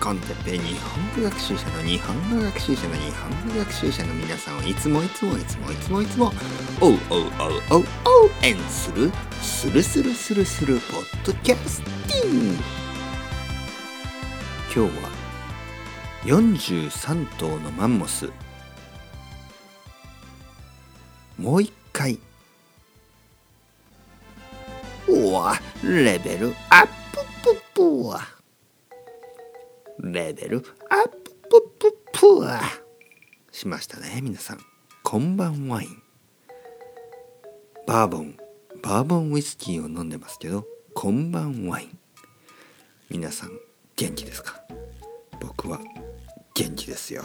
コンテッペ日本語学習者の日本語学習者の日本語学習者の皆さんをいつもいつもいつもいつもいつもおうおうおうおうおうえんするするするするするポッドキャスティング。今日は43頭のマンモス。もう一回うわレベルアップププワレベルアッププププワしましたね。皆さんこんばんワインバーボンバーボンウイスキーを飲んでますけどこんばんワイン皆さん元気ですか？僕は元気ですよ。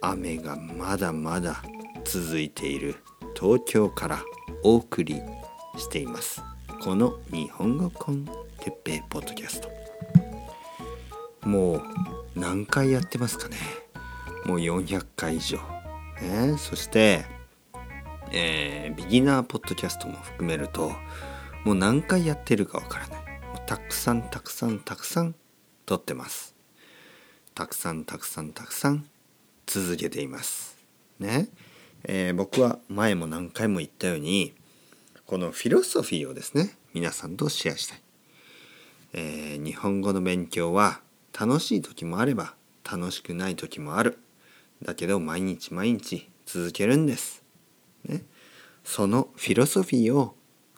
雨がまだまだ続いている。東京からお送りしています。この日本語コンテッペイポッドキャスト。もう何回やってますかね。もう400回以上、ね、そして、えービギナーポッドキャストも含めるともう何回やってるかわからない。たくさんたくさんたくさん撮ってます。たくさんたくさんたくさん続けています。ね、えー僕は前も何回も言ったようにこのフィロソフィーをですね皆さんとシェアしたい、えー日本語の勉強は楽しい時もあれば楽しくない時もある。だけど毎日毎日続けるんです、ね、そのフィロソフィーを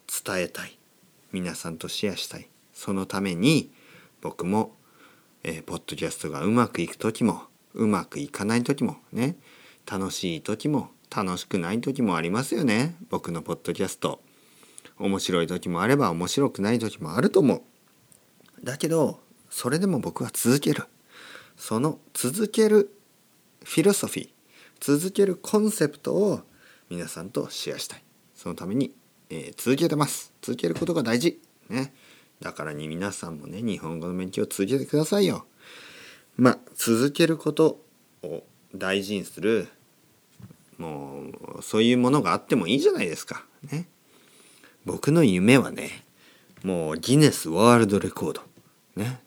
伝えたい。皆さんとシェアしたい。そのために僕も、えーポッドキャストがうまくいく時もうまくいかない時もね。楽しい時も楽しくない時もありますよね。僕のポッドキャスト。面白い時もあれば面白くない時もあると思う。だけどそれでも僕は続ける。その続けるフィロソフィー続けるコンセプトを皆さんとシェアしたい。そのために、えー続けてます。続けることが大事。ね。だからに皆さんもね日本語の勉強を続けてくださいよ。まあ続けることを大事にする。もうそういうものがあってもいいじゃないですか。ね。僕の夢はねもうギネスワールドレコード。ね、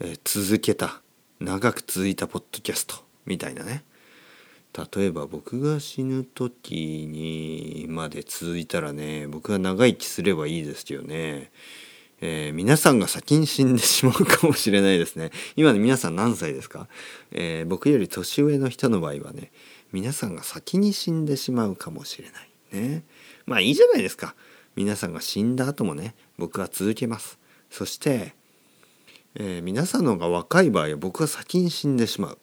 え続けた長く続いたポッドキャストみたいなね。例えば僕が死ぬ時にまで続いたらね僕が長生きすればいいですよね、えー皆さんが先に死んでしまうかもしれないですね。今ね皆さん何歳ですか、えー僕より年上の人の場合はね皆さんが先に死んでしまうかもしれないね。まあいいじゃないですか。皆さんが死んだ後もね僕は続けます。そして、えー皆さんの方が若い場合は僕は先に死んでしまう。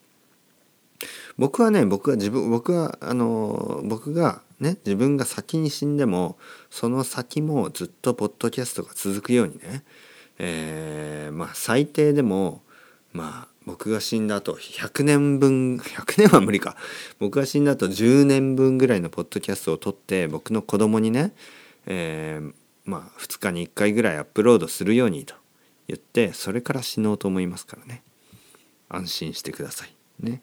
僕はね僕は自分僕はあの僕がね自分が先に死んでもその先もずっとポッドキャストが続くようにね、えーまあ最低でもまあ僕が死んだ後100年分100年は無理か。僕が死んだ後10年分ぐらいのポッドキャストを撮って僕の子供にね、えーまあ2日に1回ぐらいアップロードするようにと。言ってそれから死のうと思いますからね。安心してください。ね。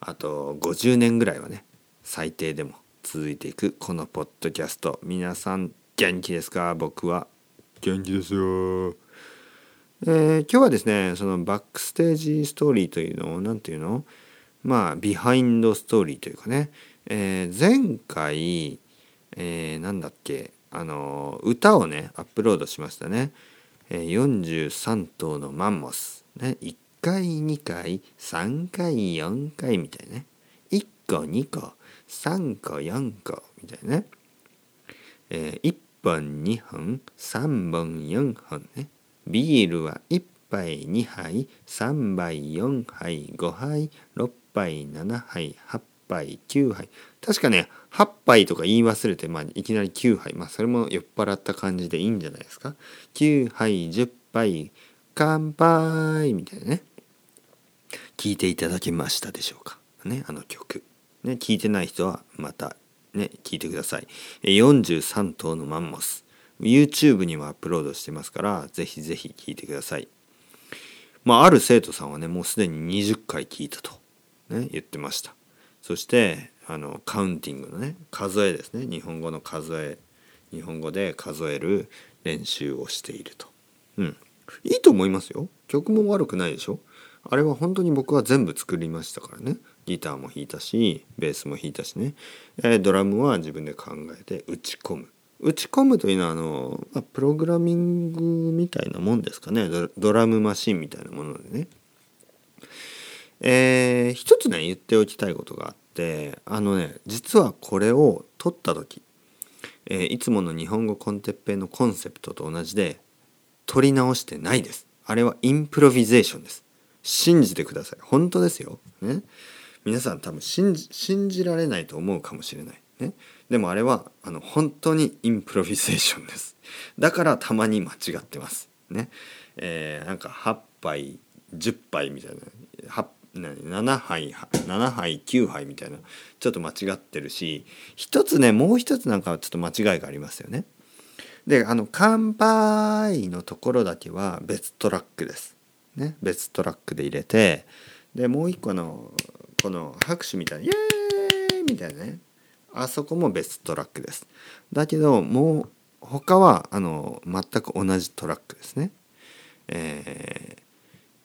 あと50年ぐらいはね最低でも続いていくこのポッドキャスト。皆さん元気ですか？僕は。元気ですよ。えー今日はですねその backstage story というのを何ていうの？まあ behind story というかね、えー前回、えーなんだっけ？あの歌をねアップロードしましたね、えー43頭のマンモス、ね、1回2回3回4回みたいなね。1個2個3個4個みたいなね、え1本2本3本4本ね。ビールは1杯2杯3杯4杯5杯6杯7杯8杯9杯。確かね8杯とか言い忘れて、まあ、いきなり9杯。まあそれも酔っ払った感じでいいんじゃないですか。9杯10杯乾杯みたいなね。聞いていただけましたでしょうか。ねあの曲。ね聞いてない人はまたね聞いてください。43頭のマンモス。YouTube にもアップロードしてますからぜひぜひ聞いてください。まあある生徒さんはねもうすでに20回聞いたと、ね、言ってました。そしてあのカウンティングのね数えですね。日本語の数え。日本語で数える練習をしていると、うん、いいと思いますよ。曲も悪くないでしょ。あれは本当に僕は全部作りましたからね。ギターも弾いたしベースも弾いたしね、えー、ドラムは自分で考えて打ち込む。打ち込むというのはあの、あ、プログラミングみたいなもんですかね。ドラムマシンみたいなものでね。えー、一つね言っておきたいことがあってあのね実はこれを撮った時、えー、いつもの日本語 con Teppei のコンセプトと同じで撮り直してないです。あれはインプロビゼーションです。信じてください。本当ですよ、ね、皆さん多分信じられないと思うかもしれない、ね、でもあれはあの本当にインプロビゼーションです。だからたまに間違ってます。ね。えー、なんか8杯10杯みたいな。8 7杯7杯9杯みたいなちょっと間違ってるし一つねもう一つなんかちょっと間違いがありますよね。であの「乾杯」のところだけは別トラックです。ね、別トラックで入れてでもう一個のこの拍手みたいな「イエーイ!」みたいなねあそこも別トラックです。だけどもう他はあの全く同じトラックですね。え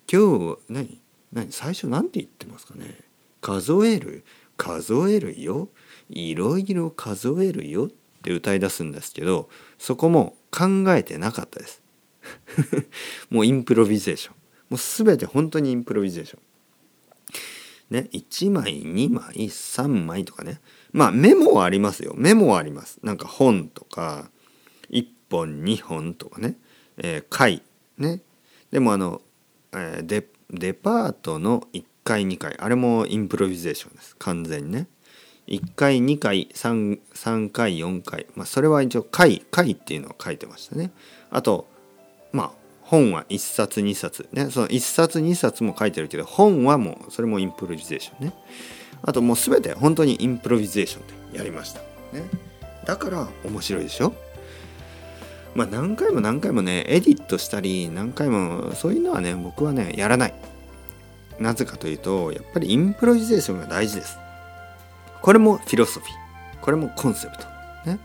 ー、今日何？何最初何て言ってますかね？数える数えるよ。いろいろ数えるよ。って歌い出すんですけどそこも考えてなかったです。もうインプロビゼーション。もう全て本当にインプロビゼーション。ね1枚2枚3枚とかね。まあメモはありますよ。メモはあります。なんか本とか1本2本とかね、えー、回ね。でもあの、え、デデパートの1回2回あれもインプロビゼーションです。完全にね。1回2回 3, 3回4回まあそれは一応回回っていうのを書いてましたね。あとまあ本は1冊2冊。ね。その1冊2冊も書いてるけど本はもうそれもインプロビゼーションね。あともう全て本当にインプロビゼーションでやりました。ね。だから面白いでしょ。まあ何回も何回もねエディットしたり何回もそういうのはね僕はねやらない。なぜかというとやっぱりインプロビゼーションが大事です。これもフィロソフィー。これもコンセプト。ね。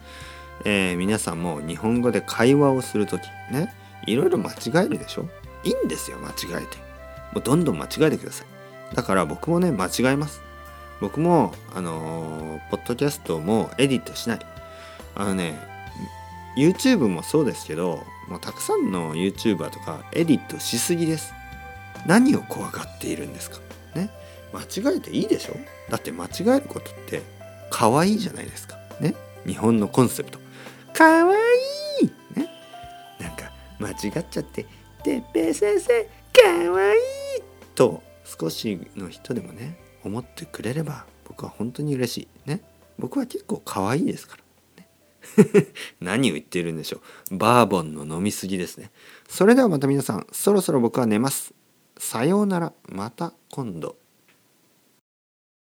えー、皆さんも日本語で会話をする時ね。いろいろ間違えるでしょ？いいんですよ間違えて。もうどんどん間違えてください。だから僕もね間違えます。僕もあのー、ポッドキャストもエディットしない。あのね YouTube もそうですけどもうたくさんの YouTuber とかエディットしすぎです。何を怖がっているんですか？ね？間違えていいでしょ？だって間違えることって可愛いじゃないですか。ね？日本のコンセプト。可愛い！ね？なんか間違っちゃって「てっぺい先生可愛い！と少しの人でもね思ってくれれば僕は本当に嬉しい。ね？僕は結構可愛いですから。何を言っているんでしょう。バーボンの飲みすぎですね。それではまた皆さん、そろそろ僕は寝ます。さようなら。また今度。